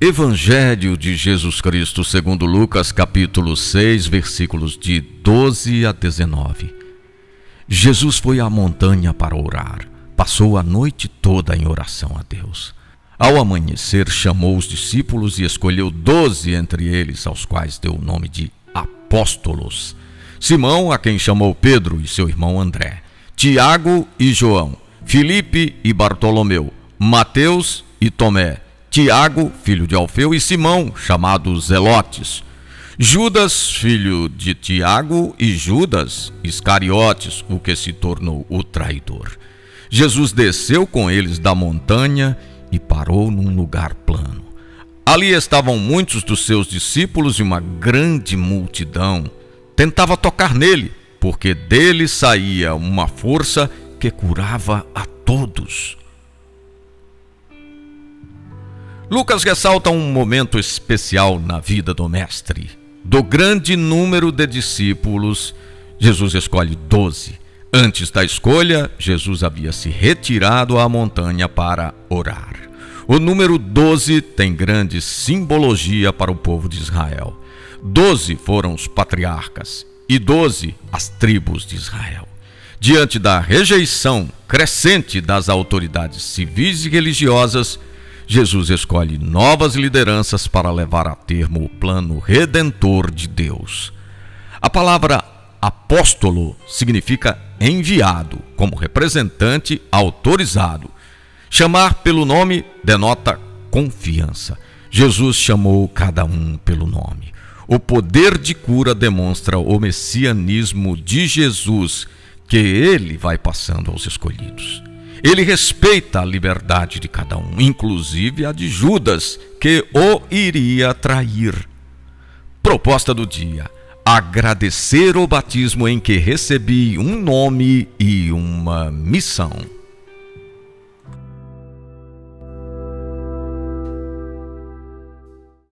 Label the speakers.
Speaker 1: Evangelho de Jesus Cristo, segundo Lucas, capítulo 6, versículos de 12 a 19. Jesus foi à montanha para orar. Passou a noite toda em oração a Deus. Ao amanhecer, chamou os discípulos e escolheu doze entre eles, aos quais deu o nome de apóstolos. Simão, a quem chamou Pedro e seu irmão André, Tiago e João, Filipe e Bartolomeu, Mateus e Tomé, Tiago, filho de Alfeu, e Simão, chamado Zelotes, Judas, filho de Tiago, e Judas Iscariotes, o que se tornou o traidor. Jesus desceu com eles da montanha e parou num lugar plano. Ali estavam muitos dos seus discípulos e uma grande multidão. Tentava tocar nele, porque dele saía uma força que curava a todos. Lucas ressalta um momento especial na vida do Mestre. Do grande número de discípulos, Jesus escolhe doze. Antes da escolha, Jesus havia se retirado à montanha para orar. O número 12 tem grande simbologia para o povo de Israel. Doze foram os patriarcas e doze as tribos de Israel. Diante da rejeição crescente das autoridades civis e religiosas, Jesus escolhe novas lideranças para levar a termo o plano redentor de Deus. A palavra apóstolo significa enviado, como representante autorizado. Chamar pelo nome denota confiança. Jesus chamou cada um pelo nome. O poder de cura demonstra o messianismo de Jesus que ele vai passando aos escolhidos. Ele respeita a liberdade de cada um, inclusive a de Judas, que o iria trair. Proposta do dia: agradecer o batismo em que recebi um nome e uma missão.